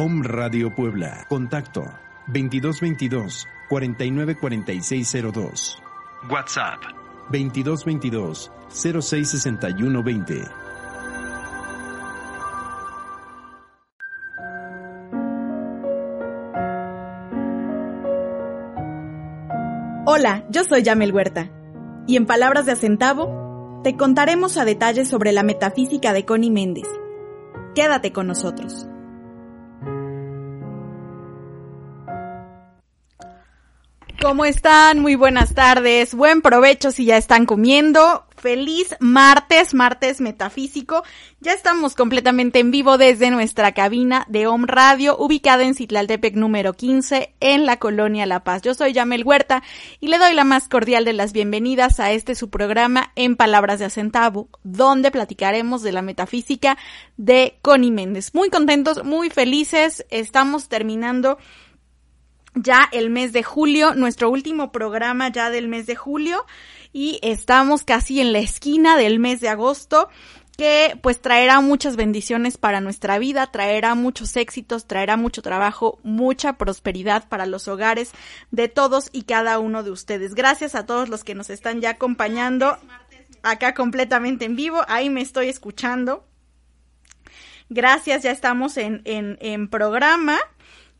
Om Radio Puebla. Contacto 2222 494602. WhatsApp 2222 066120. Hola, yo soy Yamel Huerta. Y en palabras de Acentavo, te contaremos a detalle sobre la metafísica de Connie Méndez. Quédate con nosotros. ¿Cómo están? Muy buenas tardes. Buen provecho si ya están comiendo. Feliz martes, martes metafísico. Ya estamos completamente en vivo desde nuestra cabina de Home Radio, ubicada en Citlaltepec número 15, en la colonia La Paz. Yo soy Yamel Huerta y le doy la más cordial de las bienvenidas a este su programa en Palabras de Acentavo, donde platicaremos de la metafísica de Connie Méndez. Muy contentos, muy felices. Estamos terminando ya el mes de julio, nuestro último programa ya del mes de julio y estamos casi en la esquina del mes de agosto que pues traerá muchas bendiciones para nuestra vida, traerá muchos éxitos, traerá mucho trabajo, mucha prosperidad para los hogares de todos y cada uno de ustedes. Gracias a todos los que nos están ya acompañando acá completamente en vivo, ahí me estoy escuchando. Gracias, ya estamos en, en, en programa.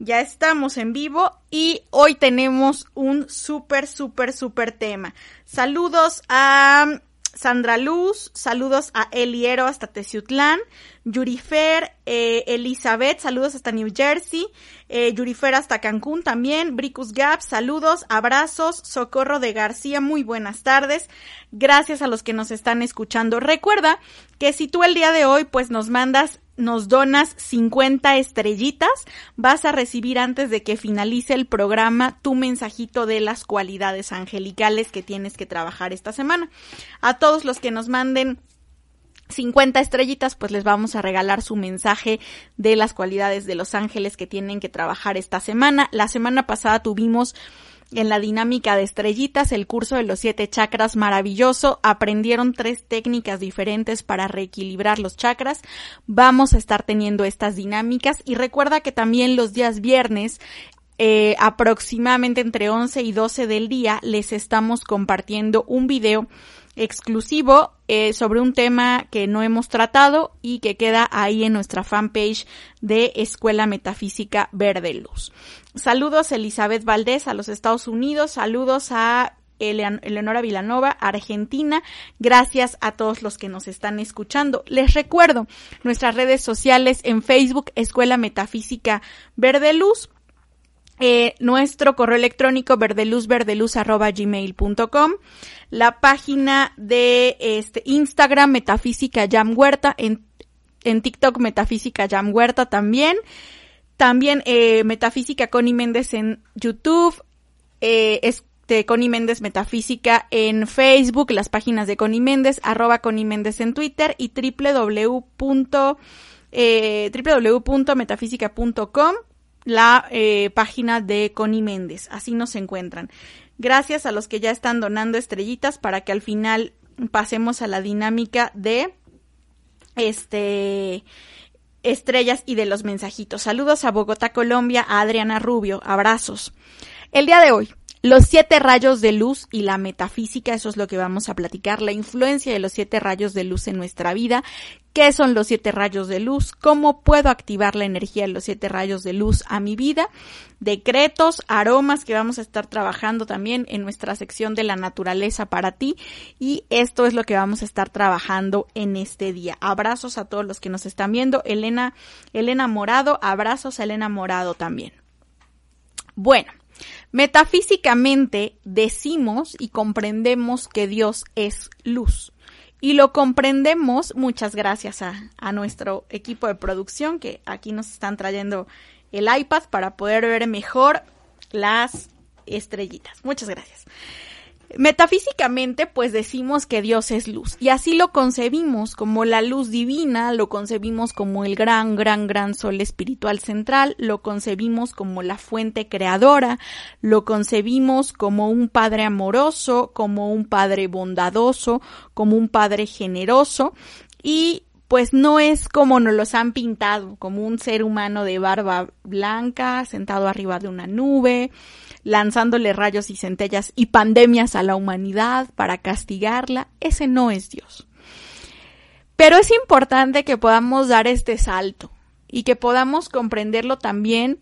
Ya estamos en vivo y hoy tenemos un súper, súper, súper tema. Saludos a Sandra Luz, saludos a Eliero hasta Teciutlán, Yurifer, eh, Elizabeth, saludos hasta New Jersey, eh, Yurifer hasta Cancún también, Bricus Gap, saludos, abrazos, Socorro de García, muy buenas tardes, gracias a los que nos están escuchando. Recuerda que si tú el día de hoy pues nos mandas nos donas 50 estrellitas, vas a recibir antes de que finalice el programa tu mensajito de las cualidades angelicales que tienes que trabajar esta semana. A todos los que nos manden 50 estrellitas, pues les vamos a regalar su mensaje de las cualidades de los ángeles que tienen que trabajar esta semana. La semana pasada tuvimos en la dinámica de estrellitas, el curso de los siete chakras maravilloso. Aprendieron tres técnicas diferentes para reequilibrar los chakras. Vamos a estar teniendo estas dinámicas y recuerda que también los días viernes eh, aproximadamente entre 11 y 12 del día les estamos compartiendo un video exclusivo eh, sobre un tema que no hemos tratado y que queda ahí en nuestra fanpage de Escuela Metafísica Verde Luz. Saludos Elizabeth Valdés a los Estados Unidos, saludos a Eleonora Vilanova, Argentina. Gracias a todos los que nos están escuchando. Les recuerdo nuestras redes sociales en Facebook, Escuela Metafísica Verde Luz. Eh, nuestro correo electrónico verdeluzverdeluz.gmail.com la página de este Instagram Metafísica Jam Huerta, en, en TikTok Metafísica Jam Huerta también, también eh, Metafísica Connie Méndez en YouTube, eh, este Connie Méndez Metafísica en Facebook, las páginas de Connie Méndez, arroba Connie Méndez en Twitter y www. Eh, www.metafísica.com la eh, página de Connie Méndez. Así nos encuentran. Gracias a los que ya están donando estrellitas para que al final pasemos a la dinámica de este estrellas y de los mensajitos. Saludos a Bogotá, Colombia, a Adriana Rubio. Abrazos. El día de hoy los siete rayos de luz y la metafísica, eso es lo que vamos a platicar, la influencia de los siete rayos de luz en nuestra vida, qué son los siete rayos de luz, cómo puedo activar la energía de los siete rayos de luz a mi vida, decretos, aromas que vamos a estar trabajando también en nuestra sección de la naturaleza para ti. Y esto es lo que vamos a estar trabajando en este día. Abrazos a todos los que nos están viendo, Elena, Elena Morado, abrazos a Elena Morado también. Bueno, Metafísicamente decimos y comprendemos que Dios es luz. Y lo comprendemos, muchas gracias a, a, nuestro equipo de producción que aquí nos están trayendo el iPad para poder ver mejor las estrellitas. Muchas gracias. Metafísicamente, pues decimos que Dios es luz y así lo concebimos como la luz divina, lo concebimos como el gran, gran, gran sol espiritual central, lo concebimos como la fuente creadora, lo concebimos como un Padre amoroso, como un Padre bondadoso, como un Padre generoso y pues no es como nos los han pintado, como un ser humano de barba blanca, sentado arriba de una nube, lanzándole rayos y centellas y pandemias a la humanidad para castigarla. Ese no es Dios. Pero es importante que podamos dar este salto y que podamos comprenderlo también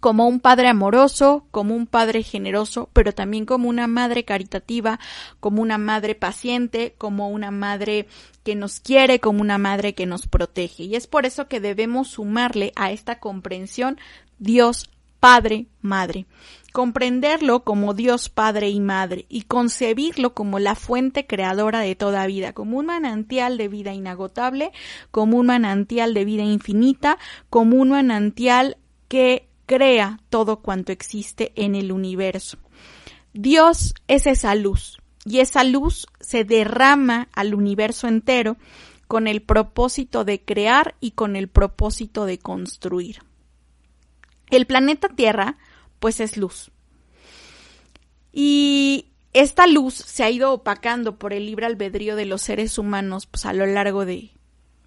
como un padre amoroso, como un padre generoso, pero también como una madre caritativa, como una madre paciente, como una madre que nos quiere, como una madre que nos protege. Y es por eso que debemos sumarle a esta comprensión Dios Padre, Madre. Comprenderlo como Dios Padre y Madre y concebirlo como la fuente creadora de toda vida, como un manantial de vida inagotable, como un manantial de vida infinita, como un manantial que crea todo cuanto existe en el universo. Dios es esa luz y esa luz se derrama al universo entero con el propósito de crear y con el propósito de construir. El planeta Tierra, pues es luz. Y esta luz se ha ido opacando por el libre albedrío de los seres humanos pues, a lo largo de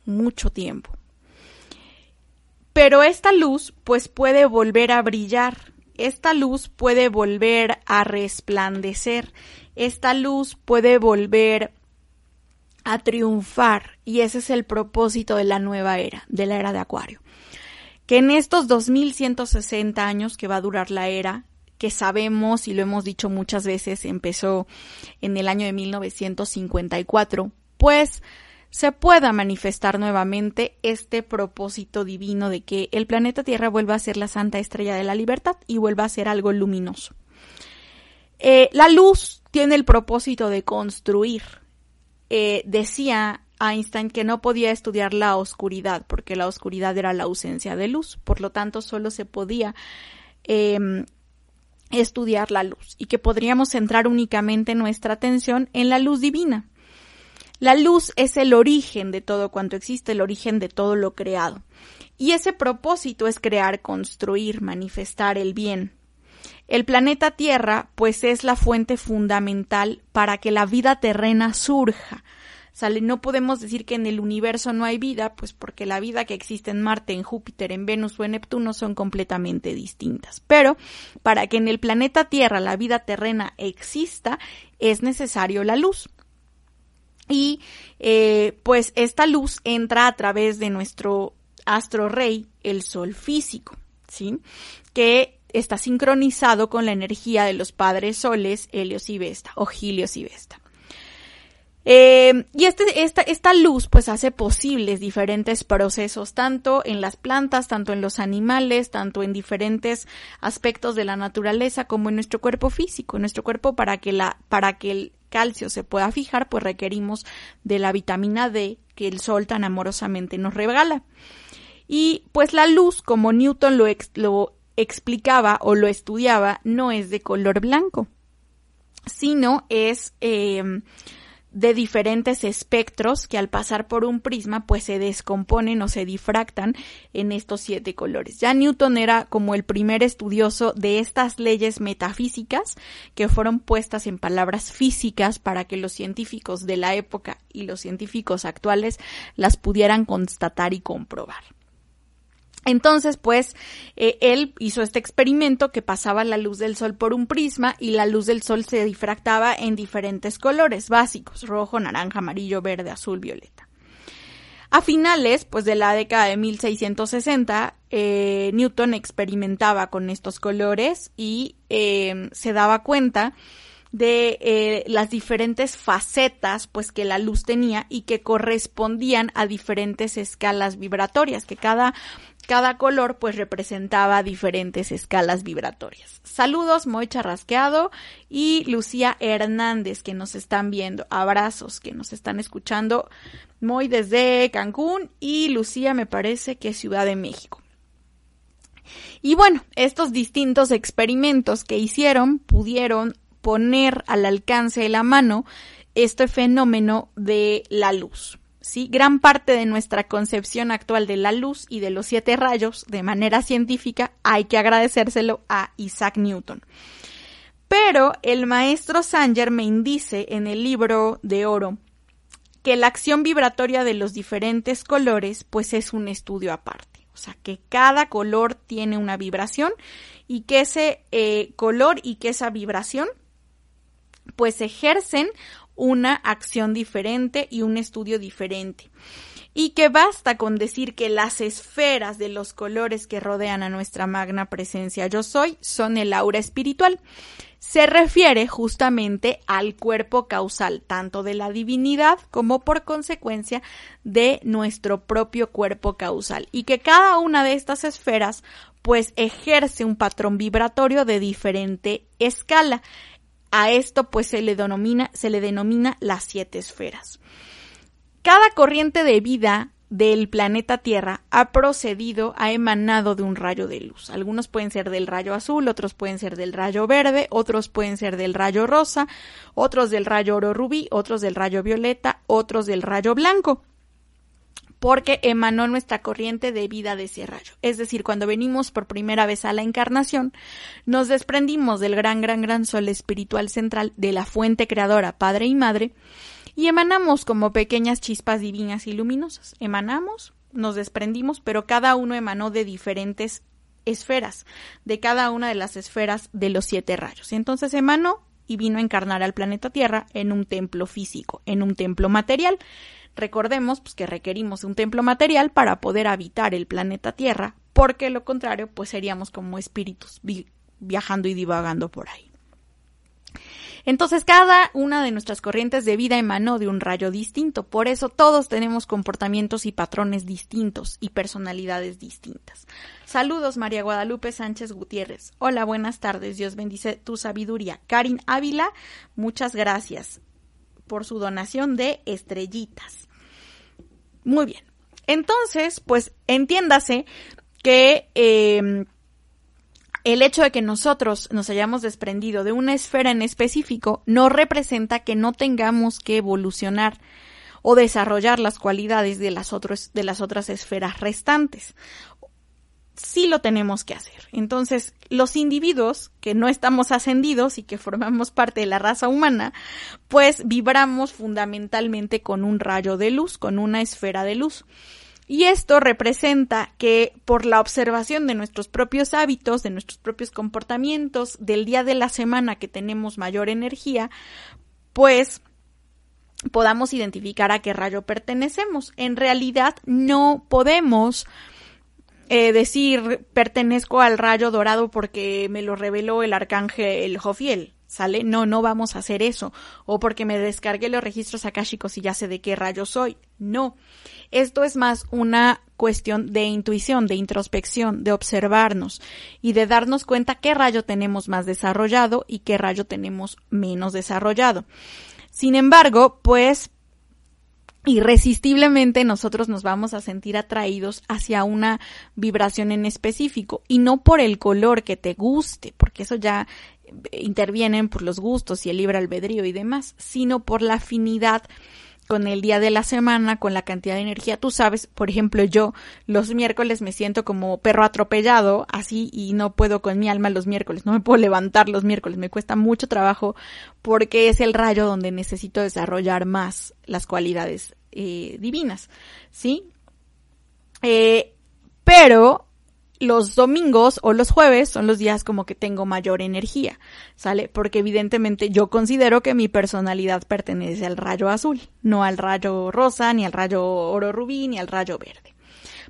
mucho tiempo. Pero esta luz pues puede volver a brillar, esta luz puede volver a resplandecer, esta luz puede volver a triunfar y ese es el propósito de la nueva era, de la era de Acuario. Que en estos 2160 años que va a durar la era, que sabemos y lo hemos dicho muchas veces, empezó en el año de 1954, pues se pueda manifestar nuevamente este propósito divino de que el planeta Tierra vuelva a ser la santa estrella de la libertad y vuelva a ser algo luminoso. Eh, la luz tiene el propósito de construir. Eh, decía Einstein que no podía estudiar la oscuridad porque la oscuridad era la ausencia de luz, por lo tanto solo se podía em, estudiar la luz y que podríamos centrar únicamente nuestra atención en la luz divina. La luz es el origen de todo cuanto existe, el origen de todo lo creado. Y ese propósito es crear, construir, manifestar el bien. El planeta Tierra, pues, es la fuente fundamental para que la vida terrena surja. No podemos decir que en el universo no hay vida, pues porque la vida que existe en Marte, en Júpiter, en Venus o en Neptuno son completamente distintas. Pero para que en el planeta Tierra la vida terrena exista, es necesario la luz y eh, pues esta luz entra a través de nuestro astro rey, el sol físico, ¿sí? Que está sincronizado con la energía de los padres soles, Helios y Vesta, o Helios y Vesta. Eh, y este, esta, esta luz pues hace posibles diferentes procesos, tanto en las plantas, tanto en los animales, tanto en diferentes aspectos de la naturaleza como en nuestro cuerpo físico, en nuestro cuerpo para que la, para que el calcio se pueda fijar, pues requerimos de la vitamina D que el sol tan amorosamente nos regala. Y pues la luz, como Newton lo, lo explicaba o lo estudiaba, no es de color blanco, sino es eh, de diferentes espectros que al pasar por un prisma pues se descomponen o se difractan en estos siete colores. Ya Newton era como el primer estudioso de estas leyes metafísicas que fueron puestas en palabras físicas para que los científicos de la época y los científicos actuales las pudieran constatar y comprobar. Entonces, pues, eh, él hizo este experimento que pasaba la luz del sol por un prisma y la luz del sol se difractaba en diferentes colores básicos, rojo, naranja, amarillo, verde, azul, violeta. A finales, pues, de la década de 1660, eh, Newton experimentaba con estos colores y eh, se daba cuenta de eh, las diferentes facetas pues que la luz tenía y que correspondían a diferentes escalas vibratorias que cada cada color pues representaba diferentes escalas vibratorias. Saludos, Moy Charrasqueado y Lucía Hernández que nos están viendo. Abrazos que nos están escuchando. Moy desde Cancún y Lucía me parece que Ciudad de México. Y bueno, estos distintos experimentos que hicieron pudieron poner al alcance de la mano este fenómeno de la luz. ¿sí? Gran parte de nuestra concepción actual de la luz y de los siete rayos de manera científica hay que agradecérselo a Isaac Newton. Pero el maestro Saint Germain dice en el libro de oro que la acción vibratoria de los diferentes colores pues es un estudio aparte. O sea, que cada color tiene una vibración y que ese eh, color y que esa vibración pues ejercen una acción diferente y un estudio diferente. Y que basta con decir que las esferas de los colores que rodean a nuestra magna presencia yo soy son el aura espiritual. Se refiere justamente al cuerpo causal tanto de la divinidad como por consecuencia de nuestro propio cuerpo causal y que cada una de estas esferas pues ejerce un patrón vibratorio de diferente escala. A esto pues se le denomina, se le denomina las siete esferas. Cada corriente de vida del planeta Tierra ha procedido, ha emanado de un rayo de luz. Algunos pueden ser del rayo azul, otros pueden ser del rayo verde, otros pueden ser del rayo rosa, otros del rayo oro rubí, otros del rayo violeta, otros del rayo blanco porque emanó nuestra corriente de vida de ese rayo. Es decir, cuando venimos por primera vez a la encarnación, nos desprendimos del gran, gran, gran sol espiritual central de la fuente creadora, Padre y Madre, y emanamos como pequeñas chispas divinas y luminosas. Emanamos, nos desprendimos, pero cada uno emanó de diferentes esferas, de cada una de las esferas de los siete rayos. Y entonces emanó y vino a encarnar al planeta Tierra en un templo físico, en un templo material. Recordemos pues, que requerimos un templo material para poder habitar el planeta Tierra, porque lo contrario, pues seríamos como espíritus viajando y divagando por ahí. Entonces, cada una de nuestras corrientes de vida emanó de un rayo distinto. Por eso todos tenemos comportamientos y patrones distintos y personalidades distintas. Saludos, María Guadalupe Sánchez Gutiérrez. Hola, buenas tardes. Dios bendice tu sabiduría. Karin Ávila, muchas gracias por su donación de estrellitas. Muy bien. Entonces, pues entiéndase que em, el hecho de que nosotros nos hayamos desprendido de una esfera en específico no representa que no tengamos que evolucionar o desarrollar las cualidades de las, de las otras esferas restantes sí lo tenemos que hacer. Entonces, los individuos que no estamos ascendidos y que formamos parte de la raza humana, pues vibramos fundamentalmente con un rayo de luz, con una esfera de luz. Y esto representa que por la observación de nuestros propios hábitos, de nuestros propios comportamientos, del día de la semana que tenemos mayor energía, pues podamos identificar a qué rayo pertenecemos. En realidad no podemos eh, decir pertenezco al rayo dorado porque me lo reveló el arcángel Jofiel. ¿Sale? No, no vamos a hacer eso. O porque me descargué los registros akáshicos y ya sé de qué rayo soy. No. Esto es más una cuestión de intuición, de introspección, de observarnos y de darnos cuenta qué rayo tenemos más desarrollado y qué rayo tenemos menos desarrollado. Sin embargo, pues irresistiblemente nosotros nos vamos a sentir atraídos hacia una vibración en específico y no por el color que te guste, porque eso ya intervienen por los gustos y el libre albedrío y demás, sino por la afinidad con el día de la semana, con la cantidad de energía. Tú sabes, por ejemplo, yo los miércoles me siento como perro atropellado, así, y no puedo con mi alma los miércoles, no me puedo levantar los miércoles, me cuesta mucho trabajo porque es el rayo donde necesito desarrollar más las cualidades eh, divinas, ¿sí? Eh, pero los domingos o los jueves son los días como que tengo mayor energía, ¿sale? Porque evidentemente yo considero que mi personalidad pertenece al rayo azul, no al rayo rosa, ni al rayo oro rubí, ni al rayo verde.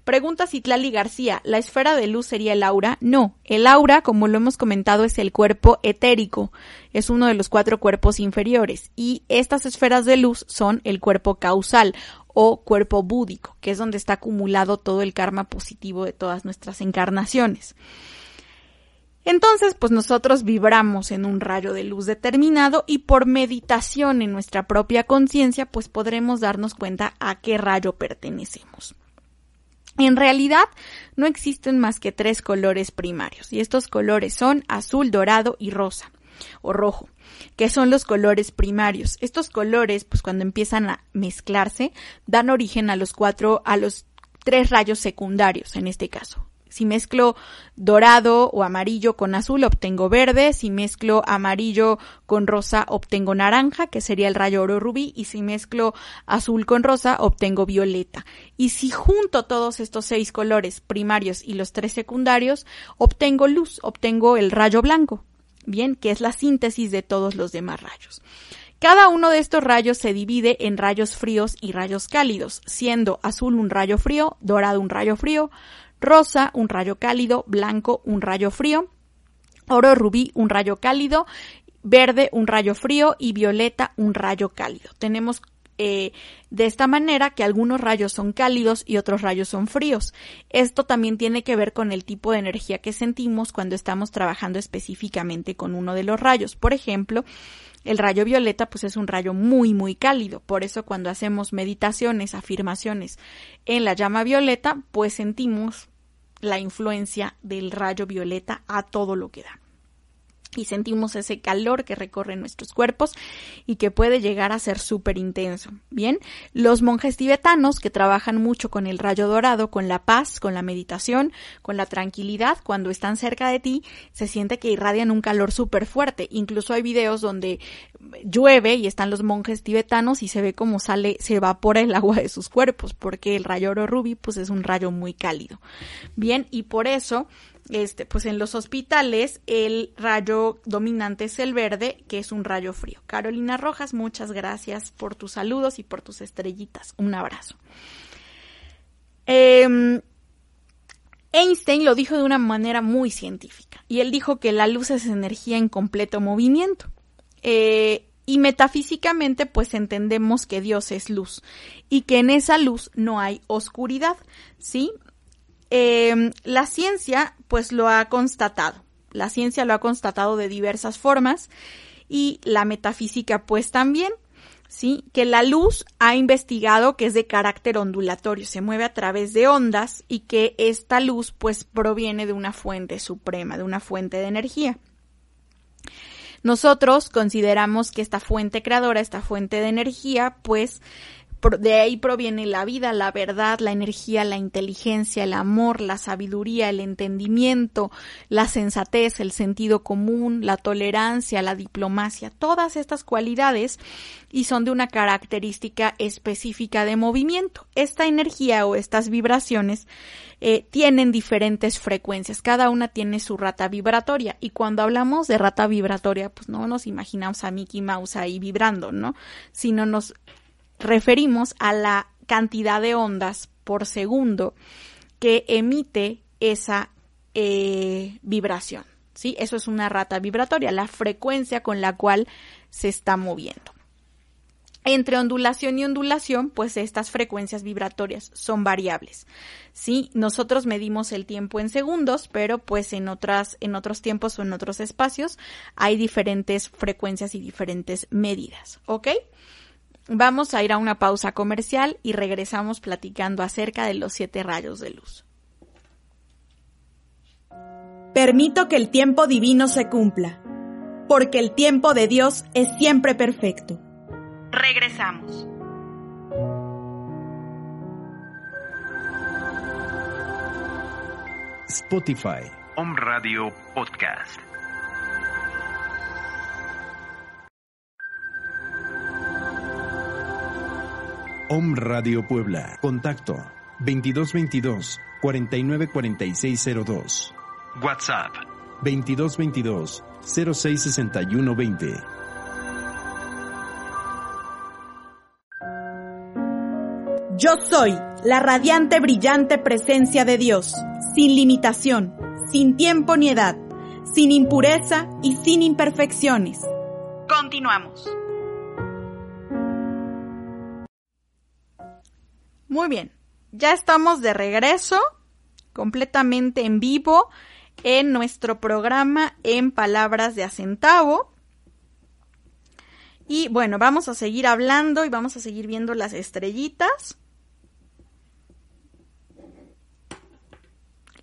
Pregunta Citlali García, ¿la esfera de luz sería el aura? No, el aura, como lo hemos comentado, es el cuerpo etérico, es uno de los cuatro cuerpos inferiores, y estas esferas de luz son el cuerpo causal o cuerpo búdico, que es donde está acumulado todo el karma positivo de todas nuestras encarnaciones. Entonces, pues nosotros vibramos en un rayo de luz determinado y por meditación en nuestra propia conciencia, pues podremos darnos cuenta a qué rayo pertenecemos. En realidad no existen más que tres colores primarios y estos colores son azul, dorado y rosa o rojo, que son los colores primarios. Estos colores, pues cuando empiezan a mezclarse, dan origen a los cuatro, a los tres rayos secundarios en este caso. Si mezclo dorado o amarillo con azul, obtengo verde. Si mezclo amarillo con rosa, obtengo naranja, que sería el rayo oro rubí. Y si mezclo azul con rosa, obtengo violeta. Y si junto todos estos seis colores primarios y los tres secundarios, obtengo luz, obtengo el rayo blanco. Bien, que es la síntesis de todos los demás rayos. Cada uno de estos rayos se divide en rayos fríos y rayos cálidos, siendo azul un rayo frío, dorado un rayo frío, rosa un rayo cálido, blanco un rayo frío, oro rubí un rayo cálido, verde un rayo frío y violeta un rayo cálido. Tenemos eh, de esta manera que algunos rayos son cálidos y otros rayos son fríos. Esto también tiene que ver con el tipo de energía que sentimos cuando estamos trabajando específicamente con uno de los rayos. Por ejemplo, el rayo violeta pues es un rayo muy muy cálido, por eso cuando hacemos meditaciones, afirmaciones en la llama violeta, pues sentimos la influencia del rayo violeta a todo lo que da y sentimos ese calor que recorre nuestros cuerpos y que puede llegar a ser súper intenso. Bien, los monjes tibetanos que trabajan mucho con el rayo dorado, con la paz, con la meditación, con la tranquilidad, cuando están cerca de ti, se siente que irradian un calor súper fuerte. Incluso hay videos donde llueve y están los monjes tibetanos y se ve como sale, se evapora el agua de sus cuerpos, porque el rayo oro rubí pues es un rayo muy cálido. Bien, y por eso este, pues en los hospitales el rayo dominante es el verde, que es un rayo frío. Carolina Rojas, muchas gracias por tus saludos y por tus estrellitas. Un abrazo. Em, Einstein lo dijo de una manera muy científica y él dijo que la luz es energía en completo movimiento. Eh, y metafísicamente pues entendemos que Dios es luz y que en esa luz no hay oscuridad, ¿sí? Eh, la ciencia pues lo ha constatado. La ciencia lo ha constatado de diversas formas y la metafísica pues también. ¿sí? Que la luz ha investigado que es de carácter ondulatorio, se mueve a través de ondas y que esta luz pues proviene de una fuente suprema, de una fuente de energía. Nosotros consideramos que esta fuente creadora, esta fuente de energía, pues de ahí proviene la vida, la verdad, la energía, la inteligencia, el amor, la sabiduría, el entendimiento, la sensatez, el sentido común, la tolerancia, la diplomacia, todas estas cualidades y son de una característica específica de movimiento. Esta energía o estas vibraciones eh, tienen diferentes frecuencias, cada una tiene su rata vibratoria y cuando hablamos de rata vibratoria, pues no nos imaginamos a Mickey Mouse ahí vibrando, ¿no? Sino nos referimos a la cantidad de ondas por segundo que emite esa eh, vibración. ¿sí? Eso es una rata vibratoria, la frecuencia con la cual se está moviendo. Entre ondulación y ondulación, pues estas frecuencias vibratorias son variables. Sí, nosotros medimos el tiempo en segundos, pero pues en otras en otros tiempos o en otros espacios hay diferentes frecuencias y diferentes medidas, ¿ok? Vamos a ir a una pausa comercial y regresamos platicando acerca de los siete rayos de luz. Permito que el tiempo divino se cumpla, porque el tiempo de Dios es siempre perfecto. Regresamos. Spotify. Home Radio Podcast. Om Radio Puebla. Contacto 2222 494602. WhatsApp 2222 066120. Yo soy la radiante, brillante presencia de Dios, sin limitación, sin tiempo ni edad, sin impureza y sin imperfecciones. Continuamos. Muy bien, ya estamos de regreso, completamente en vivo, en nuestro programa en Palabras de Acentavo. Y bueno, vamos a seguir hablando y vamos a seguir viendo las estrellitas.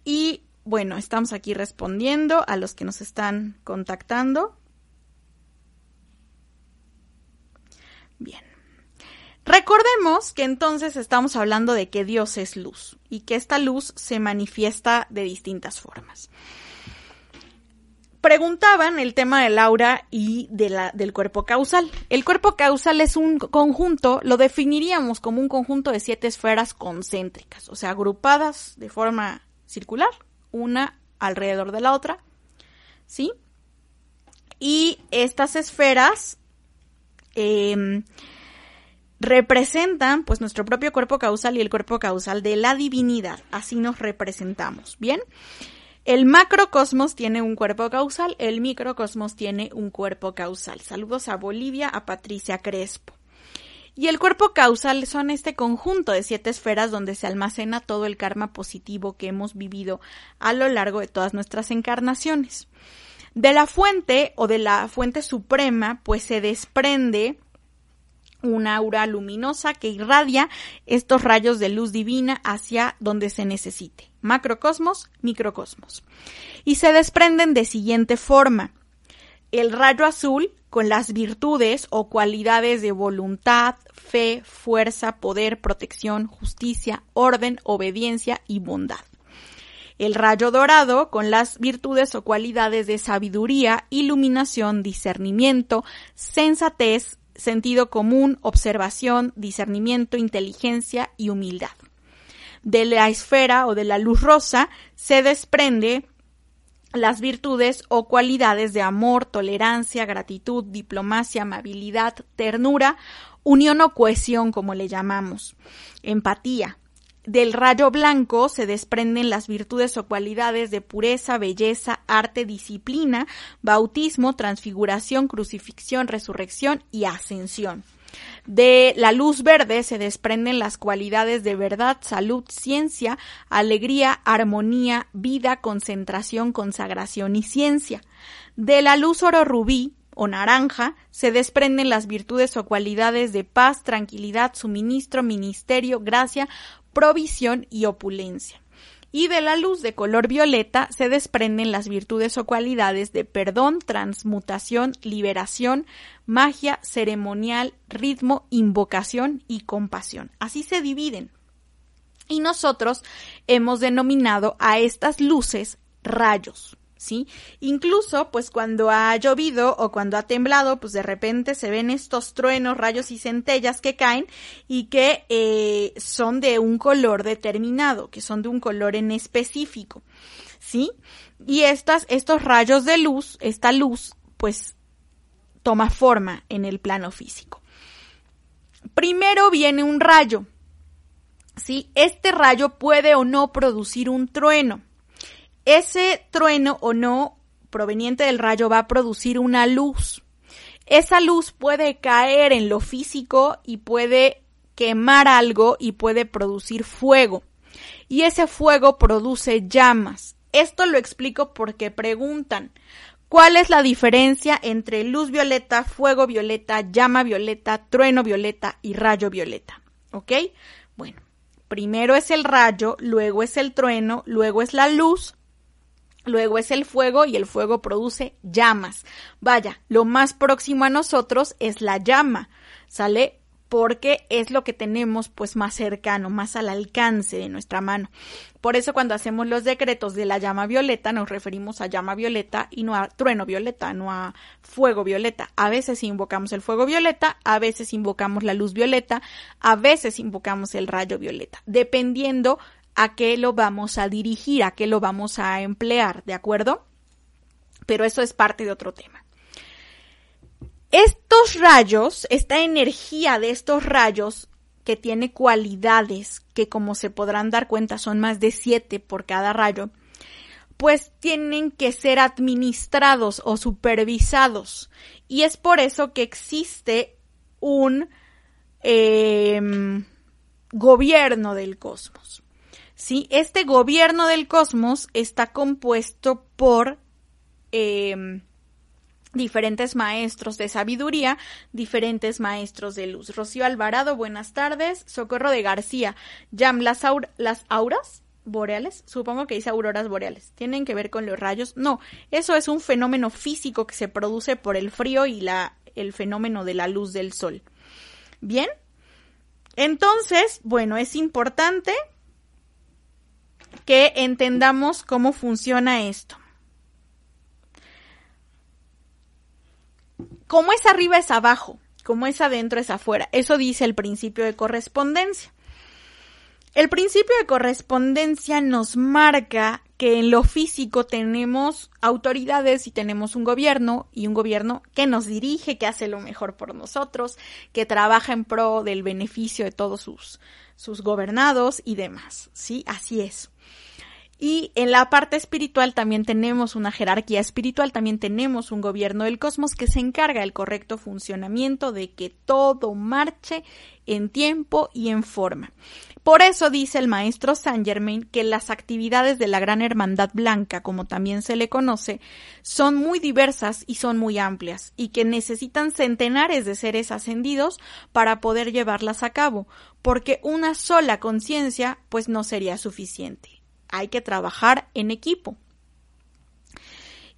Y bueno, estamos aquí respondiendo a los que nos están contactando. Bien. Recordemos que entonces estamos hablando de que Dios es luz y que esta luz se manifiesta de distintas formas. Preguntaban el tema del aura y del cuerpo causal. El cuerpo causal es un conjunto, lo definiríamos como un conjunto de siete esferas concéntricas, o sea, agrupadas de forma circular, una alrededor de la otra, ¿sí? Y estas esferas eh, representan pues nuestro propio cuerpo causal y el cuerpo causal de la divinidad. Así nos representamos, ¿bien? El macrocosmos tiene un cuerpo causal, el microcosmos tiene un cuerpo causal. Saludos a Bolivia, a Patricia Crespo. Y el cuerpo causal son este conjunto de siete esferas donde se almacena todo el karma positivo que hemos vivido a lo largo de todas nuestras encarnaciones. De la fuente o de la fuente suprema, pues se desprende una aura luminosa que irradia estos rayos de luz divina hacia donde se necesite. Macrocosmos, microcosmos. Y se desprenden de siguiente forma. El rayo azul con las virtudes o cualidades de voluntad, fe, fuerza, poder, protección, justicia, orden, obediencia y bondad. El rayo dorado con las virtudes o cualidades de sabiduría, iluminación, discernimiento, sensatez, sentido común, observación, discernimiento, inteligencia y humildad. De la esfera o de la luz rosa se desprende las virtudes o cualidades de amor, tolerancia, gratitud, diplomacia, amabilidad, ternura, unión o cohesión, como le llamamos, empatía, del rayo blanco se desprenden las virtudes o cualidades de pureza, belleza, arte, disciplina, bautismo, transfiguración, crucifixión, resurrección y ascensión. De la luz verde se desprenden las cualidades de verdad, salud, ciencia, alegría, armonía, vida, concentración, consagración y ciencia. De la luz oro rubí o naranja se desprenden las virtudes o cualidades de paz, tranquilidad, suministro, ministerio, gracia, provisión y opulencia. Y de la luz de color violeta se desprenden las virtudes o cualidades de perdón, transmutación, liberación, magia, ceremonial, ritmo, invocación y compasión. Así se dividen. Y nosotros hemos denominado a estas luces rayos. ¿Sí? Incluso, pues cuando ha llovido o cuando ha temblado, pues de repente se ven estos truenos, rayos y centellas que caen y que eh, son de un color determinado, que son de un color en específico, ¿sí? Y estas, estos rayos de luz, esta luz, pues toma forma en el plano físico. Primero viene un rayo, ¿sí? Este rayo puede o no producir un trueno ese trueno o no proveniente del rayo va a producir una luz. Esa luz puede caer en lo físico y puede quemar algo y puede producir fuego. Y ese fuego produce llamas. Esto lo explico porque preguntan, ¿cuál es la diferencia entre luz violeta, fuego violeta, llama violeta, trueno violeta y rayo violeta? ¿Ok? Bueno, primero es el rayo, luego es el trueno, luego es la luz Luego es el fuego y el fuego produce llamas. Vaya, lo más próximo a nosotros es la llama, ¿sale? Porque es lo que tenemos pues más cercano, más al alcance de nuestra mano. Por eso cuando hacemos los decretos de la llama violeta nos referimos a llama violeta y no a trueno violeta, no a fuego violeta. A veces invocamos el fuego violeta, a veces invocamos la luz violeta, a veces invocamos el rayo violeta, dependiendo a qué lo vamos a dirigir, a qué lo vamos a emplear, ¿de acuerdo? Pero eso es parte de otro tema. Estos rayos, esta energía de estos rayos que tiene cualidades que como se podrán dar cuenta son más de siete por cada rayo, pues tienen que ser administrados o supervisados. Y es por eso que existe un em, gobierno del cosmos. ¿Sí? Este gobierno del cosmos está compuesto por em, diferentes maestros de sabiduría, diferentes maestros de luz. Rocío Alvarado, buenas tardes. Socorro de García, las, las auras boreales, supongo que dice auroras boreales, ¿tienen que ver con los rayos? No, eso es un fenómeno físico que se produce por el frío y la, el fenómeno de la luz del sol. Bien, Entonces, bueno, es importante que entendamos cómo funciona esto. Como es arriba es abajo, como es adentro es afuera. Eso dice el principio de correspondencia. El principio de correspondencia nos marca que en lo físico tenemos autoridades y tenemos un gobierno y un gobierno que nos dirige, que hace lo mejor por nosotros, que trabaja en pro del beneficio de todos sus, sus gobernados y demás. Sí, así es. Y en la parte espiritual también tenemos una jerarquía espiritual, también tenemos un gobierno del cosmos que se encarga del correcto funcionamiento de que todo marche en tiempo y en forma. Por eso dice el maestro Saint Germain que las actividades de la Gran Hermandad Blanca, como también se le conoce, son muy diversas y son muy amplias, y que necesitan centenares de seres ascendidos para poder llevarlas a cabo, porque una sola conciencia pues no sería suficiente. Hay que trabajar en equipo.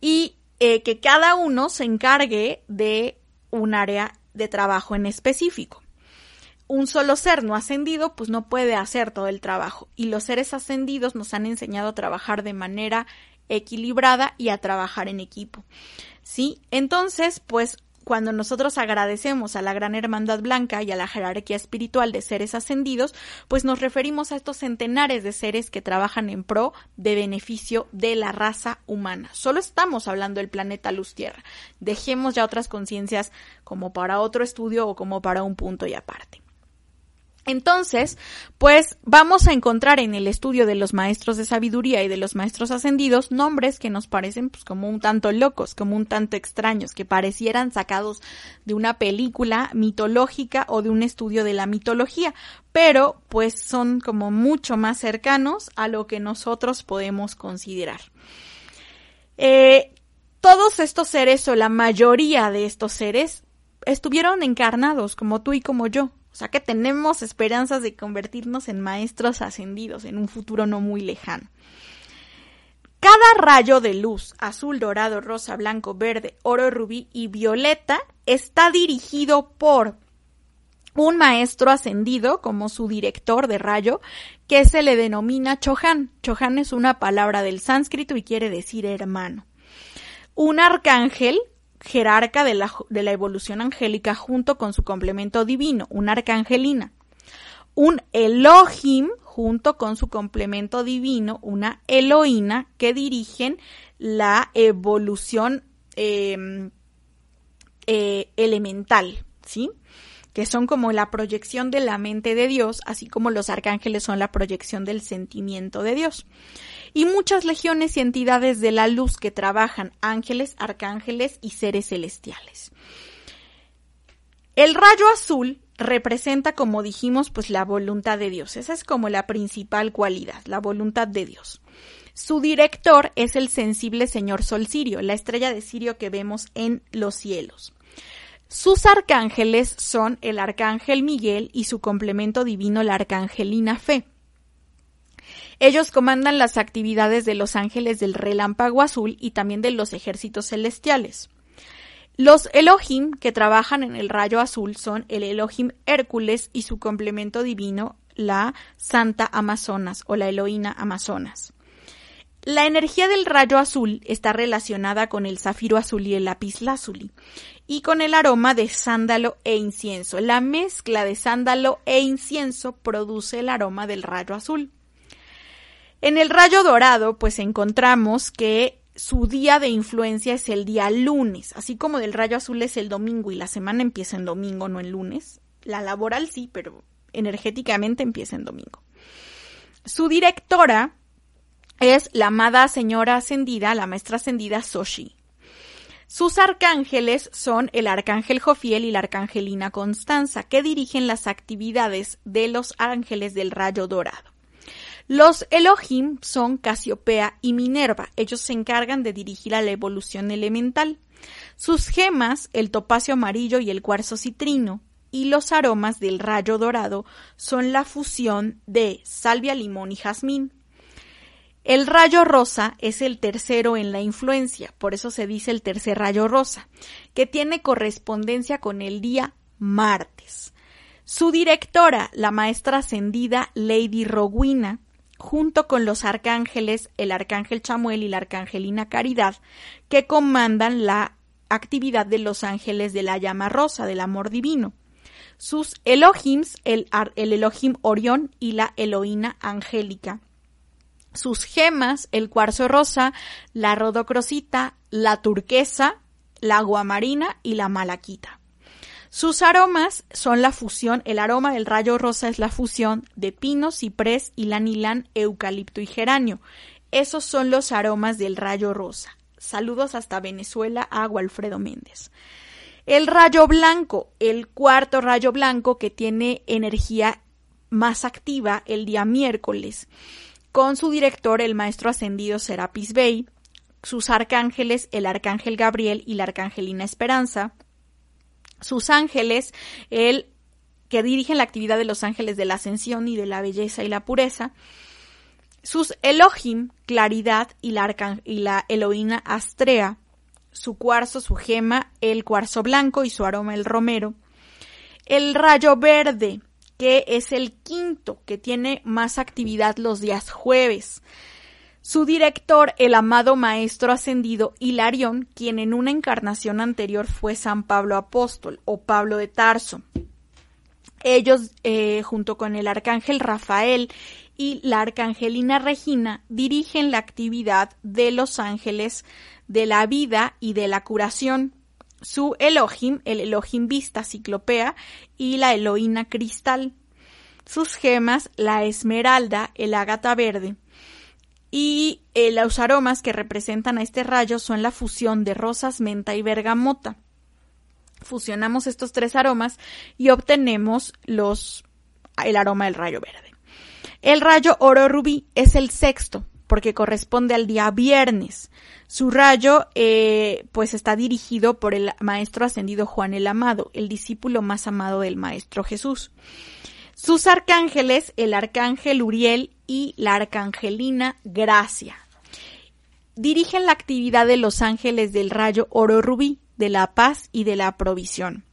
Y eh, que cada uno se encargue de un área de trabajo en específico un solo ser no ascendido pues no puede hacer todo el trabajo y los seres ascendidos nos han enseñado a trabajar de manera equilibrada y a trabajar en equipo. ¿Sí? Entonces, pues cuando nosotros agradecemos a la Gran Hermandad Blanca y a la jerarquía espiritual de seres ascendidos, pues nos referimos a estos centenares de seres que trabajan en pro de beneficio de la raza humana. Solo estamos hablando del planeta Luz Tierra. Dejemos ya otras conciencias como para otro estudio o como para un punto y aparte. Entonces, pues vamos a encontrar en el estudio de los maestros de sabiduría y de los maestros ascendidos nombres que nos parecen pues, como un tanto locos, como un tanto extraños, que parecieran sacados de una película mitológica o de un estudio de la mitología, pero pues son como mucho más cercanos a lo que nosotros podemos considerar. Eh, todos estos seres o la mayoría de estos seres estuvieron encarnados como tú y como yo, sea que tenemos esperanzas de convertirnos en maestros ascendidos en un futuro no muy lejano. Cada rayo de luz, azul, dorado, rosa, blanco, verde, oro, rubí y violeta, está dirigido por un maestro ascendido como su director de rayo, que se le denomina Chohan. Chohan es una palabra del sánscrito y quiere decir hermano. Un arcángel jerarca de la, de la evolución angélica junto con su complemento divino, una arcangelina. Un Elohim junto con su complemento divino, una Eloína, que dirigen la evolución em, eh, elemental, ¿sí? que son como la proyección de la mente de Dios, así como los arcángeles son la proyección del sentimiento de Dios y muchas legiones y entidades de la luz que trabajan ángeles, arcángeles y seres celestiales. El rayo azul representa, como dijimos, pues la voluntad de Dios. Esa es como la principal cualidad, la voluntad de Dios. Su director es el sensible señor Sol Sirio, la estrella de Sirio que vemos en los cielos. Sus arcángeles son el arcángel Miguel y su complemento divino la arcangelina Fe. Ellos comandan las actividades de los ángeles del relámpago azul y también de los ejércitos celestiales. Los Elohim que trabajan en el rayo azul son el Elohim Hércules y su complemento divino, la Santa Amazonas o la Eloína Amazonas. La energía del rayo azul está relacionada con el zafiro azul y el lapislázuli y con el aroma de sándalo e incienso. La mezcla de sándalo e incienso produce el aroma del rayo azul. En el rayo dorado, pues encontramos que su día de influencia es el día lunes, así como del rayo azul es el domingo y la semana empieza en domingo, no en lunes. La laboral sí, pero energéticamente empieza en domingo. Su directora es la amada señora ascendida, la maestra ascendida Soshi. Sus arcángeles son el arcángel Jofiel y la arcangelina Constanza, que dirigen las actividades de los ángeles del rayo dorado. Los Elohim son Casiopea y Minerva. Ellos se encargan de dirigir a la evolución elemental. Sus gemas, el topacio amarillo y el cuarzo citrino, y los aromas del rayo dorado son la fusión de salvia, limón y jazmín. El rayo rosa es el tercero en la influencia, por eso se dice el tercer rayo rosa, que tiene correspondencia con el día martes. Su directora, la maestra ascendida Lady Rowena, junto con los arcángeles, el arcángel Chamuel y la arcangelina Caridad, que comandan la actividad de los ángeles de la llama rosa, del amor divino. Sus Elohims, el, el Elohim Orión y la Eloína angélica. Sus gemas, el cuarzo rosa, la rodocrosita, la turquesa, la aguamarina y la malaquita. Sus aromas son la fusión, el aroma del rayo rosa es la fusión de pino, ciprés, ilanilán, eucalipto y geranio. Esos son los aromas del rayo rosa. Saludos hasta Venezuela a Alfredo Méndez. El rayo blanco, el cuarto rayo blanco que tiene energía más activa el día miércoles, con su director, el maestro ascendido Serapis Bey, sus arcángeles, el arcángel Gabriel y la arcangelina Esperanza, sus ángeles, el que dirigen la actividad de los ángeles de la ascensión y de la belleza y la pureza, sus Elohim, claridad y la, y la Eloína Astrea, su cuarzo, su gema, el cuarzo blanco y su aroma, el romero, el rayo verde, que es el quinto, que tiene más actividad los días jueves, su director, el amado maestro ascendido Hilarión, quien en una encarnación anterior fue San Pablo Apóstol o Pablo de Tarso. Ellos, eh, junto con el arcángel Rafael y la arcangelina Regina, dirigen la actividad de los ángeles de la vida y de la curación. Su Elohim, el Elohim Vista Ciclopea y la Eloína Cristal. Sus gemas, la esmeralda, el ágata verde y eh, los aromas que representan a este rayo son la fusión de rosas, menta y bergamota. Fusionamos estos tres aromas y obtenemos los, el aroma del rayo verde. El rayo oro rubí es el sexto porque corresponde al día viernes. Su rayo eh, pues está dirigido por el maestro ascendido Juan el Amado, el discípulo más amado del maestro Jesús. Sus arcángeles, el arcángel Uriel y la arcangelina Gracia. Dirigen la actividad de los ángeles del rayo oro rubí, de la paz y de la provisión.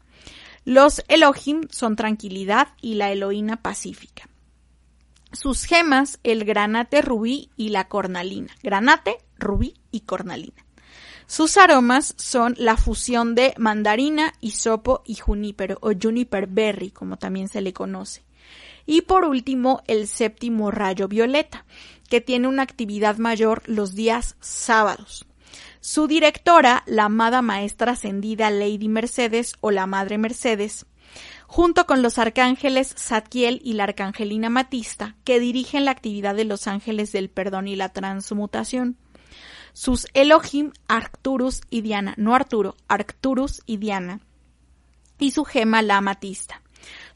Los Elohim son tranquilidad y la Eloína pacífica. Sus gemas, el granate rubí y la cornalina. Granate, rubí y cornalina. Sus aromas son la fusión de mandarina, hisopo y junípero o juniper berry, como también se le conoce. Y por último, el séptimo rayo violeta, que tiene una actividad mayor los días sábados. Su directora, la amada maestra ascendida Lady Mercedes o la Madre Mercedes, junto con los arcángeles Zadkiel y la arcangelina Matista, que dirigen la actividad de los ángeles del perdón y la transmutación. Sus Elohim, Arcturus y Diana, no Arturo, Arcturus y Diana, y su gema la amatista.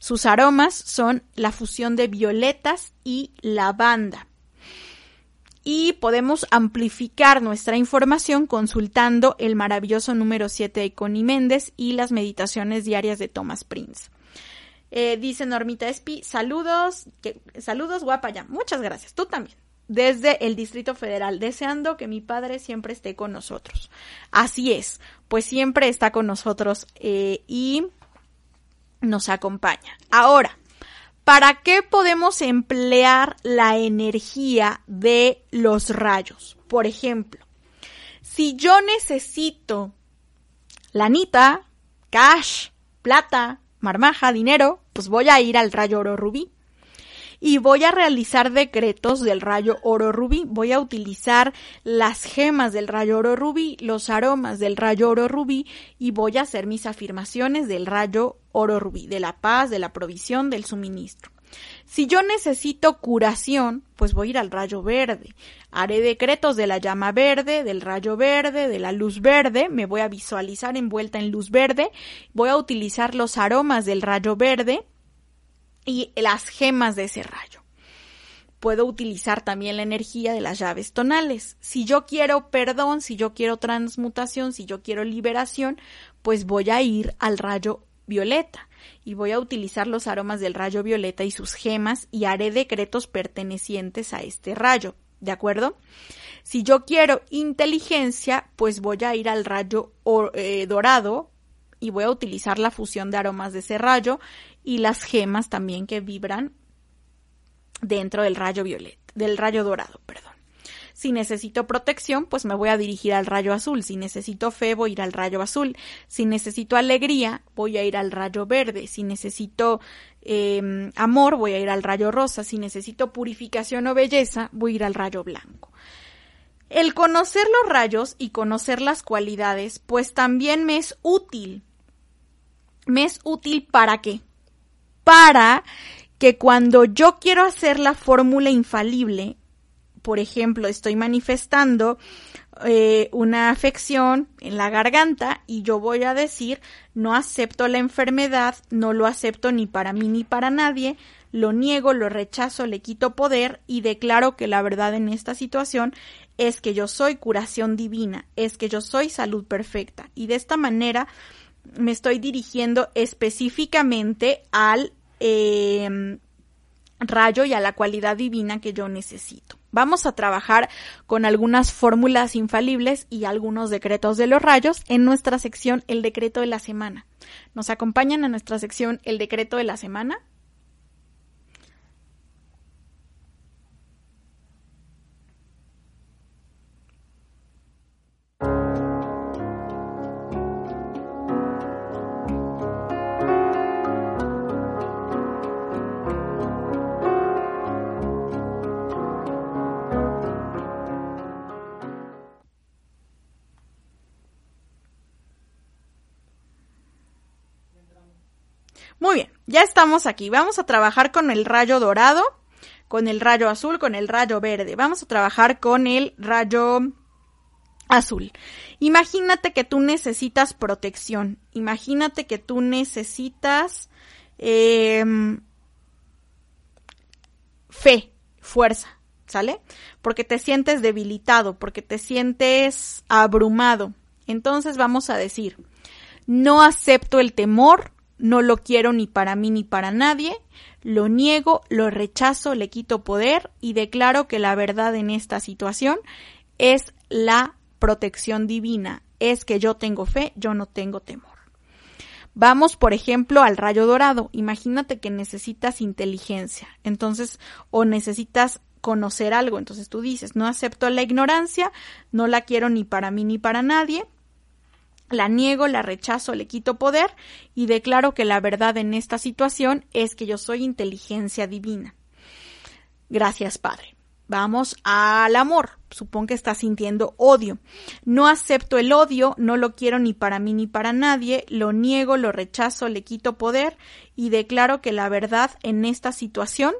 Sus aromas son la fusión de violetas y lavanda. Y podemos amplificar nuestra información consultando el maravilloso número 7 de Connie Méndez y las meditaciones diarias de Thomas Prince. Eh, dice Normita Espi, saludos, saludos guapa ya, muchas gracias, tú también, desde el Distrito Federal, deseando que mi padre siempre esté con nosotros. Así es, pues siempre está con nosotros eh, y nos acompaña. Ahora, ¿para qué podemos emplear la energía de los rayos? Por ejemplo, si yo necesito lanita, cash, plata, marmaja, dinero, pues voy a ir al rayo oro rubí y voy a realizar decretos del rayo oro rubí. Voy a utilizar las gemas del rayo oro rubí, los aromas del rayo oro rubí y voy a hacer mis afirmaciones del rayo oro rubí, de la paz, de la provisión, del suministro. Si yo necesito curación, pues voy a ir al rayo verde. Haré decretos de la llama verde, del rayo verde, de la luz verde. Me voy a visualizar envuelta en luz verde. Voy a utilizar los aromas del rayo verde y las gemas de ese rayo. Puedo utilizar también la energía de las llaves tonales. Si yo quiero perdón, si yo quiero transmutación, si yo quiero liberación, pues voy a ir al rayo violeta y voy a utilizar los aromas del rayo violeta y sus gemas y haré decretos pertenecientes a este rayo. ¿De acuerdo? Si yo quiero inteligencia, pues voy a ir al rayo eh, dorado y voy a utilizar la fusión de aromas de ese rayo y las gemas también que vibran dentro del rayo violeta, del rayo dorado, perdón. Si necesito protección, pues me voy a dirigir al rayo azul. Si necesito fe, voy a ir al rayo azul. Si necesito alegría, voy a ir al rayo verde. Si necesito em, amor, voy a ir al rayo rosa. Si necesito purificación o belleza, voy a ir al rayo blanco. El conocer los rayos y conocer las cualidades, pues también me es útil. ¿Me es útil para qué? Para que cuando yo quiero hacer la fórmula infalible, por ejemplo, estoy manifestando eh, una afección en la garganta y yo voy a decir, no acepto la enfermedad, no lo acepto ni para mí ni para nadie, lo niego, lo rechazo, le quito poder y declaro que la verdad en esta situación es que yo soy curación divina, es que yo soy salud perfecta. Y de esta manera me estoy dirigiendo específicamente al eh, rayo y a la cualidad divina que yo necesito. Vamos a trabajar con algunas fórmulas infalibles y algunos decretos de los rayos en nuestra sección El decreto de la semana. ¿Nos acompañan a nuestra sección El decreto de la semana? Muy bien, ya estamos aquí. Vamos a trabajar con el rayo dorado, con el rayo azul, con el rayo verde. Vamos a trabajar con el rayo azul. Imagínate que tú necesitas protección. Imagínate que tú necesitas em, fe, fuerza, ¿sale? Porque te sientes debilitado, porque te sientes abrumado. Entonces vamos a decir, no acepto el temor, no lo quiero ni para mí ni para nadie, lo niego, lo rechazo, le quito poder y declaro que la verdad en esta situación es la protección divina, es que yo tengo fe, yo no tengo temor. Vamos, por ejemplo, al rayo dorado. Imagínate que necesitas inteligencia, entonces, o necesitas conocer algo, entonces tú dices, no acepto la ignorancia, no la quiero ni para mí ni para nadie, la niego, la rechazo, le quito poder y declaro que la verdad en esta situación es que yo soy inteligencia divina. Gracias, Padre. Vamos al amor. Supón que estás sintiendo odio. No acepto el odio, no lo quiero ni para mí ni para nadie, lo niego, lo rechazo, le quito poder y declaro que la verdad en esta situación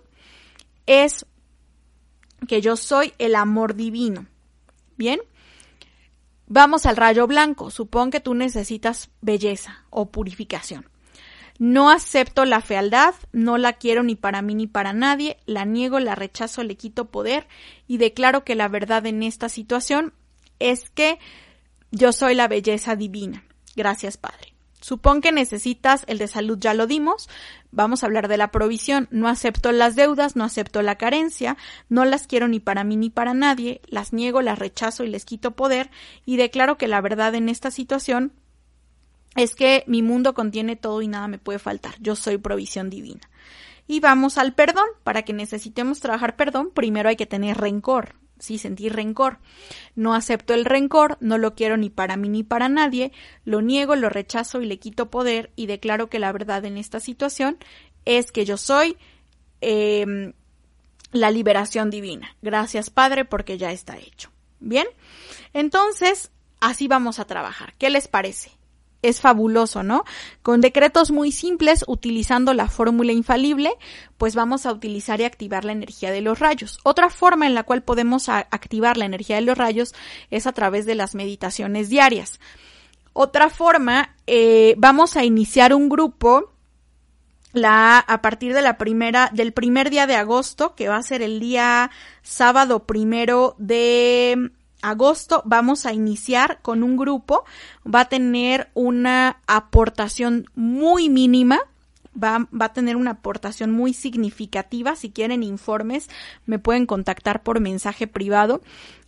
es que yo soy el amor divino. Bien, Vamos al rayo blanco. Supón que tú necesitas belleza o purificación. No acepto la fealdad, no la quiero ni para mí ni para nadie, la niego, la rechazo, le quito poder y declaro que la verdad en esta situación es que yo soy la belleza divina. Gracias, Padre. Supón que necesitas el de salud, ya lo dimos. Vamos a hablar de la provisión. No acepto las deudas, no acepto la carencia, no las quiero ni para mí ni para nadie, las niego, las rechazo y les quito poder y declaro que la verdad en esta situación es que mi mundo contiene todo y nada me puede faltar. Yo soy provisión divina. Y vamos al perdón. Para que necesitemos trabajar perdón, primero hay que tener rencor sí sentir rencor. No acepto el rencor, no lo quiero ni para mí ni para nadie, lo niego, lo rechazo y le quito poder y declaro que la verdad en esta situación es que yo soy em, la liberación divina. Gracias Padre porque ya está hecho. Bien, entonces así vamos a trabajar. ¿Qué les parece? Es fabuloso, ¿no? Con decretos muy simples, utilizando la fórmula infalible, pues vamos a utilizar y activar la energía de los rayos. Otra forma en la cual podemos activar la energía de los rayos es a través de las meditaciones diarias. Otra forma, eh, vamos a iniciar un grupo la, a partir de la primera, del primer día de agosto, que va a ser el día sábado primero de agosto vamos a iniciar con un grupo, va a tener una aportación muy mínima, va, va a tener una aportación muy significativa. Si quieren informes, me pueden contactar por mensaje privado.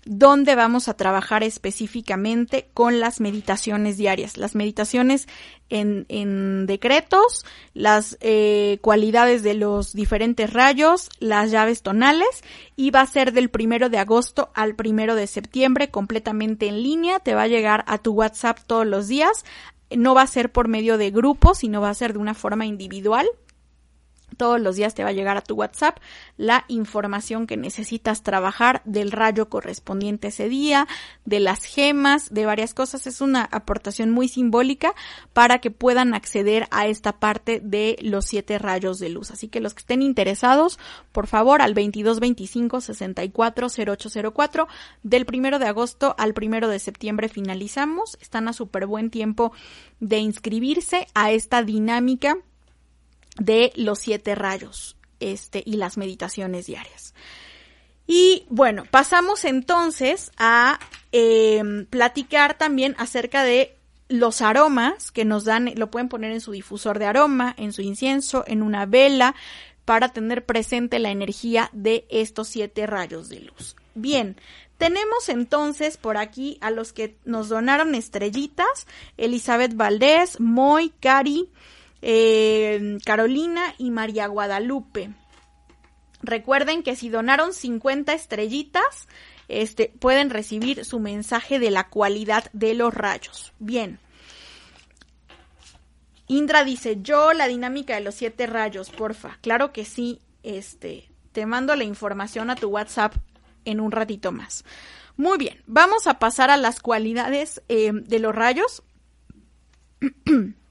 Donde vamos a trabajar específicamente con las meditaciones diarias, las meditaciones en, en decretos, las eh, cualidades de los diferentes rayos, las llaves tonales y va a ser del primero de agosto al primero de septiembre completamente en línea, te va a llegar a tu WhatsApp todos los días, no va a ser por medio de grupos, sino va a ser de una forma individual todos los días te va a llegar a tu WhatsApp la información que necesitas trabajar del rayo correspondiente ese día, de las gemas, de varias cosas. Es una aportación muy simbólica para que puedan acceder a esta parte de los siete rayos de luz. Así que los que estén interesados, por favor, al 2225 64 0804 del primero de agosto al primero de septiembre finalizamos. Están a súper buen tiempo de inscribirse a esta dinámica de los siete rayos este, y las meditaciones diarias. Y bueno, pasamos entonces a em, platicar también acerca de los aromas que nos dan, lo pueden poner en su difusor de aroma, en su incienso, en una vela, para tener presente la energía de estos siete rayos de luz. Bien, tenemos entonces por aquí a los que nos donaron estrellitas, Elizabeth Valdés, Moy, Cari, eh, Carolina y María Guadalupe. Recuerden que si donaron 50 estrellitas, este, pueden recibir su mensaje de la cualidad de los rayos. Bien. Indra dice, yo la dinámica de los siete rayos, porfa. Claro que sí, este, te mando la información a tu WhatsApp en un ratito más. Muy bien, vamos a pasar a las cualidades eh, de los rayos.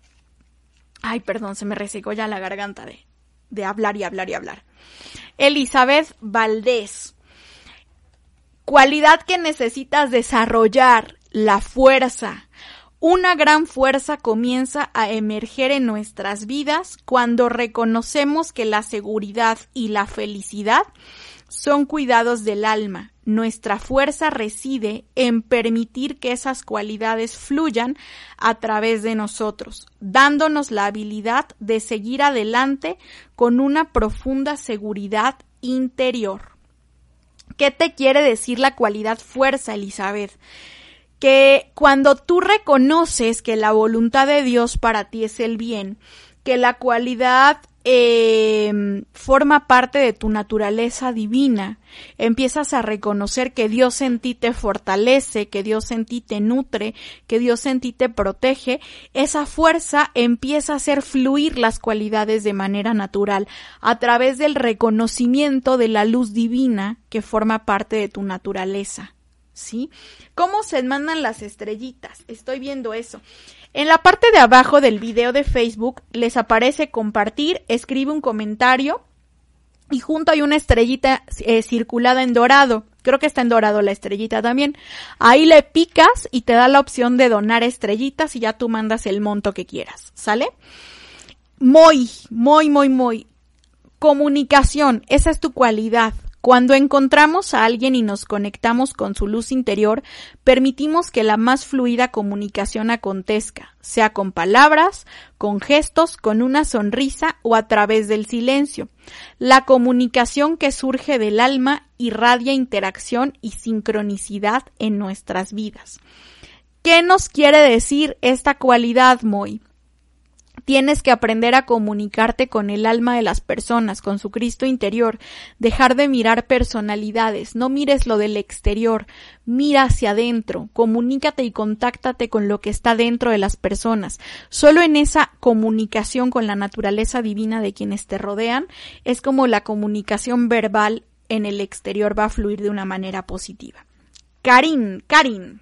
Ay, perdón, se me resecó ya la garganta de, de hablar y hablar y hablar. Elizabeth Valdés. Cualidad que necesitas desarrollar, la fuerza. Una gran fuerza comienza a emerger en nuestras vidas cuando reconocemos que la seguridad y la felicidad son cuidados del alma. Nuestra fuerza reside en permitir que esas cualidades fluyan a través de nosotros, dándonos la habilidad de seguir adelante con una profunda seguridad interior. ¿Qué te quiere decir la cualidad fuerza, Elizabeth? Que cuando tú reconoces que la voluntad de Dios para ti es el bien, que la cualidad eh, forma parte de tu naturaleza divina. Empiezas a reconocer que Dios en ti te fortalece, que Dios en ti te nutre, que Dios en ti te protege. Esa fuerza empieza a hacer fluir las cualidades de manera natural a través del reconocimiento de la luz divina que forma parte de tu naturaleza. ¿Sí? ¿Cómo se mandan las estrellitas? Estoy viendo eso. En la parte de abajo del video de Facebook les aparece compartir, escribe un comentario y junto hay una estrellita eh, circulada en dorado. Creo que está en dorado la estrellita también. Ahí le picas y te da la opción de donar estrellitas y ya tú mandas el monto que quieras. ¿Sale? Muy, muy, muy, muy. Comunicación, esa es tu cualidad. Cuando encontramos a alguien y nos conectamos con su luz interior, permitimos que la más fluida comunicación acontezca, sea con palabras, con gestos, con una sonrisa o a través del silencio. La comunicación que surge del alma irradia interacción y sincronicidad en nuestras vidas. ¿Qué nos quiere decir esta cualidad, Moy? Tienes que aprender a comunicarte con el alma de las personas, con su Cristo interior, dejar de mirar personalidades, no mires lo del exterior, mira hacia adentro, comunícate y contáctate con lo que está dentro de las personas. Solo en esa comunicación con la naturaleza divina de quienes te rodean es como la comunicación verbal en el exterior va a fluir de una manera positiva. Karin, Karin.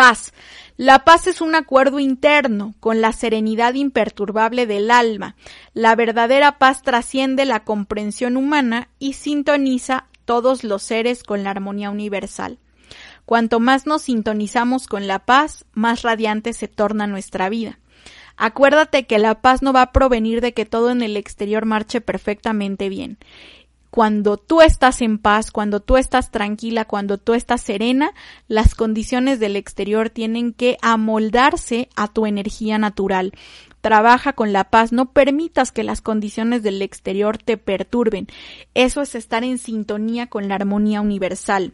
Paz. La paz es un acuerdo interno con la serenidad imperturbable del alma. La verdadera paz trasciende la comprensión humana y sintoniza todos los seres con la armonía universal. Cuanto más nos sintonizamos con la paz, más radiante se torna nuestra vida. Acuérdate que la paz no va a provenir de que todo en el exterior marche perfectamente bien cuando tú estás en paz, cuando tú estás tranquila, cuando tú estás serena, las condiciones del exterior tienen que amoldarse a tu energía natural. trabaja con la paz, no permitas que las condiciones del exterior te perturben. Eso es estar en sintonía con la armonía universal.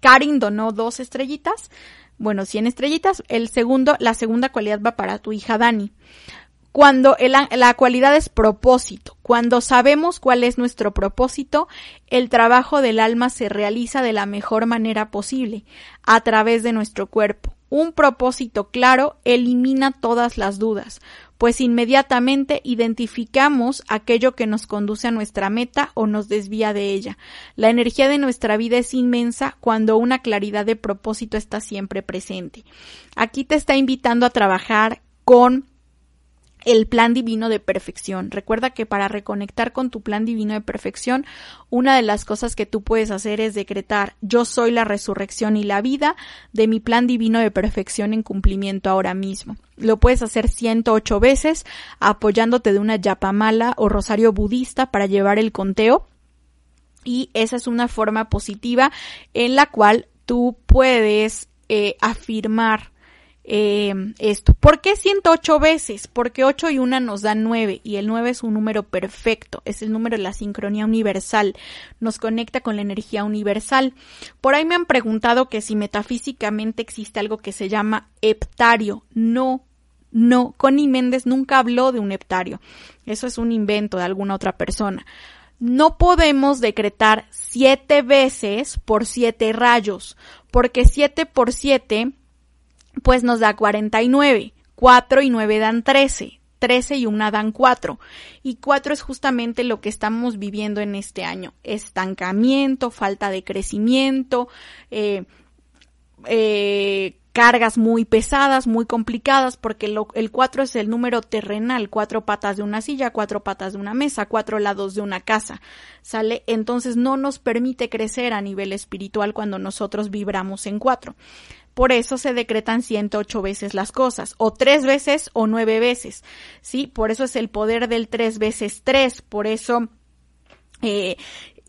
Karin donó dos estrellitas, bueno, 100 estrellitas. El segundo, la segunda cualidad va para tu hija Dani. Cuando la cualidad es propósito, cuando sabemos cuál es nuestro propósito, el trabajo del alma se realiza de la mejor manera posible, a través de nuestro cuerpo. Un propósito claro elimina todas las dudas, pues inmediatamente identificamos aquello que nos conduce a nuestra meta o nos desvía de ella. La energía de nuestra vida es inmensa cuando una claridad de propósito está siempre presente. Aquí te está invitando a trabajar con el plan divino de perfección. Recuerda que para reconectar con tu plan divino de perfección, una de las cosas que tú puedes hacer es decretar yo soy la resurrección y la vida de mi plan divino de perfección en cumplimiento ahora mismo. Lo puedes hacer 108 veces apoyándote de una yapamala o rosario budista para llevar el conteo. Y esa es una forma positiva en la cual tú puedes eh, afirmar eh, esto. ¿Por qué 108 veces? Porque 8 y 1 nos dan 9 y el 9 es un número perfecto, es el número de la sincronía universal, nos conecta con la energía universal. Por ahí me han preguntado que si metafísicamente existe algo que se llama heptario. No, no, Connie Méndez nunca habló de un heptario. Eso es un invento de alguna otra persona. No podemos decretar siete veces por siete rayos, porque siete por siete pues nos da 49. 4 y 9 dan 13. 13 y 1 dan 4. Y 4 es justamente lo que estamos viviendo en este año. Estancamiento, falta de crecimiento, eh, eh, cargas muy pesadas, muy complicadas, porque el 4 es el número terrenal, cuatro patas de una silla, cuatro patas de una mesa, cuatro lados de una casa, ¿sale? Entonces no nos permite crecer a nivel espiritual cuando nosotros vibramos en 4. Por eso se decretan 108 veces las cosas, o tres veces o nueve veces, ¿sí? Por eso es el poder del tres veces tres, por eso eh,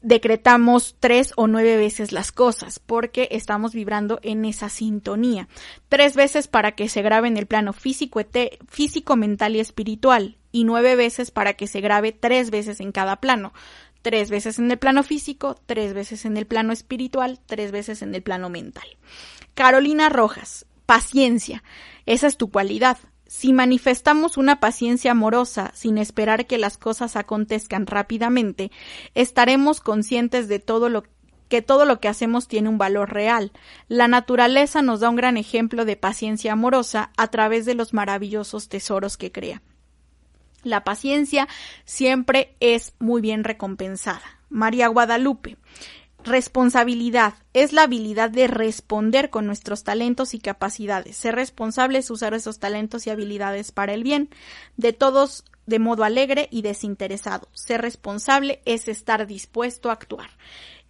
decretamos tres o nueve veces las cosas, porque estamos vibrando en esa sintonía. Tres veces para que se grabe en el plano físico, físico, mental y espiritual, y nueve veces para que se grabe tres veces en cada plano. Tres veces en el plano físico, tres veces en el plano espiritual, tres veces en el plano mental. Carolina Rojas, paciencia. Esa es tu cualidad. Si manifestamos una paciencia amorosa sin esperar que las cosas acontezcan rápidamente, estaremos conscientes de todo lo que todo lo que hacemos tiene un valor real. La naturaleza nos da un gran ejemplo de paciencia amorosa a través de los maravillosos tesoros que crea. La paciencia siempre es muy bien recompensada. María Guadalupe. Responsabilidad es la habilidad de responder con nuestros talentos y capacidades. Ser responsable es usar esos talentos y habilidades para el bien de todos de modo alegre y desinteresado. Ser responsable es estar dispuesto a actuar.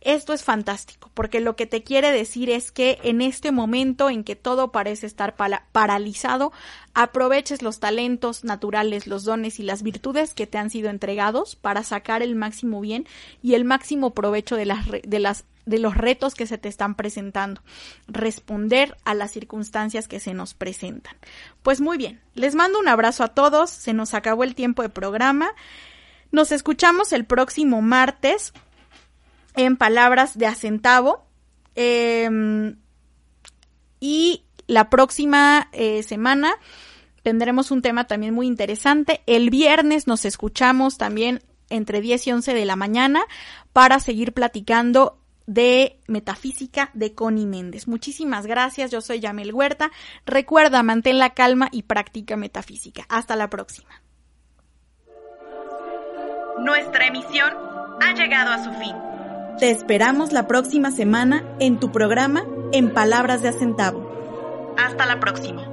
Esto es fantástico, porque lo que te quiere decir es que en este momento en que todo parece estar paralizado, aproveches los talentos naturales, los dones y las virtudes que te han sido entregados para sacar el máximo bien y el máximo provecho de los retos que se te están presentando, responder a las circunstancias que se nos presentan. Pues muy bien, les mando un abrazo a todos, se nos acabó el tiempo de programa. Nos escuchamos el próximo martes en palabras de acentavo. Em, y la próxima eh, semana tendremos un tema también muy interesante. El viernes nos escuchamos también entre 10 y 11 de la mañana para seguir platicando de metafísica de Connie Méndez. Muchísimas gracias, yo soy Yamel Huerta. Recuerda, mantén la calma y practica metafísica. Hasta la próxima. Nuestra emisión ha llegado a su fin. Te esperamos la próxima semana en tu programa En Palabras de Acentavo. Hasta la próxima.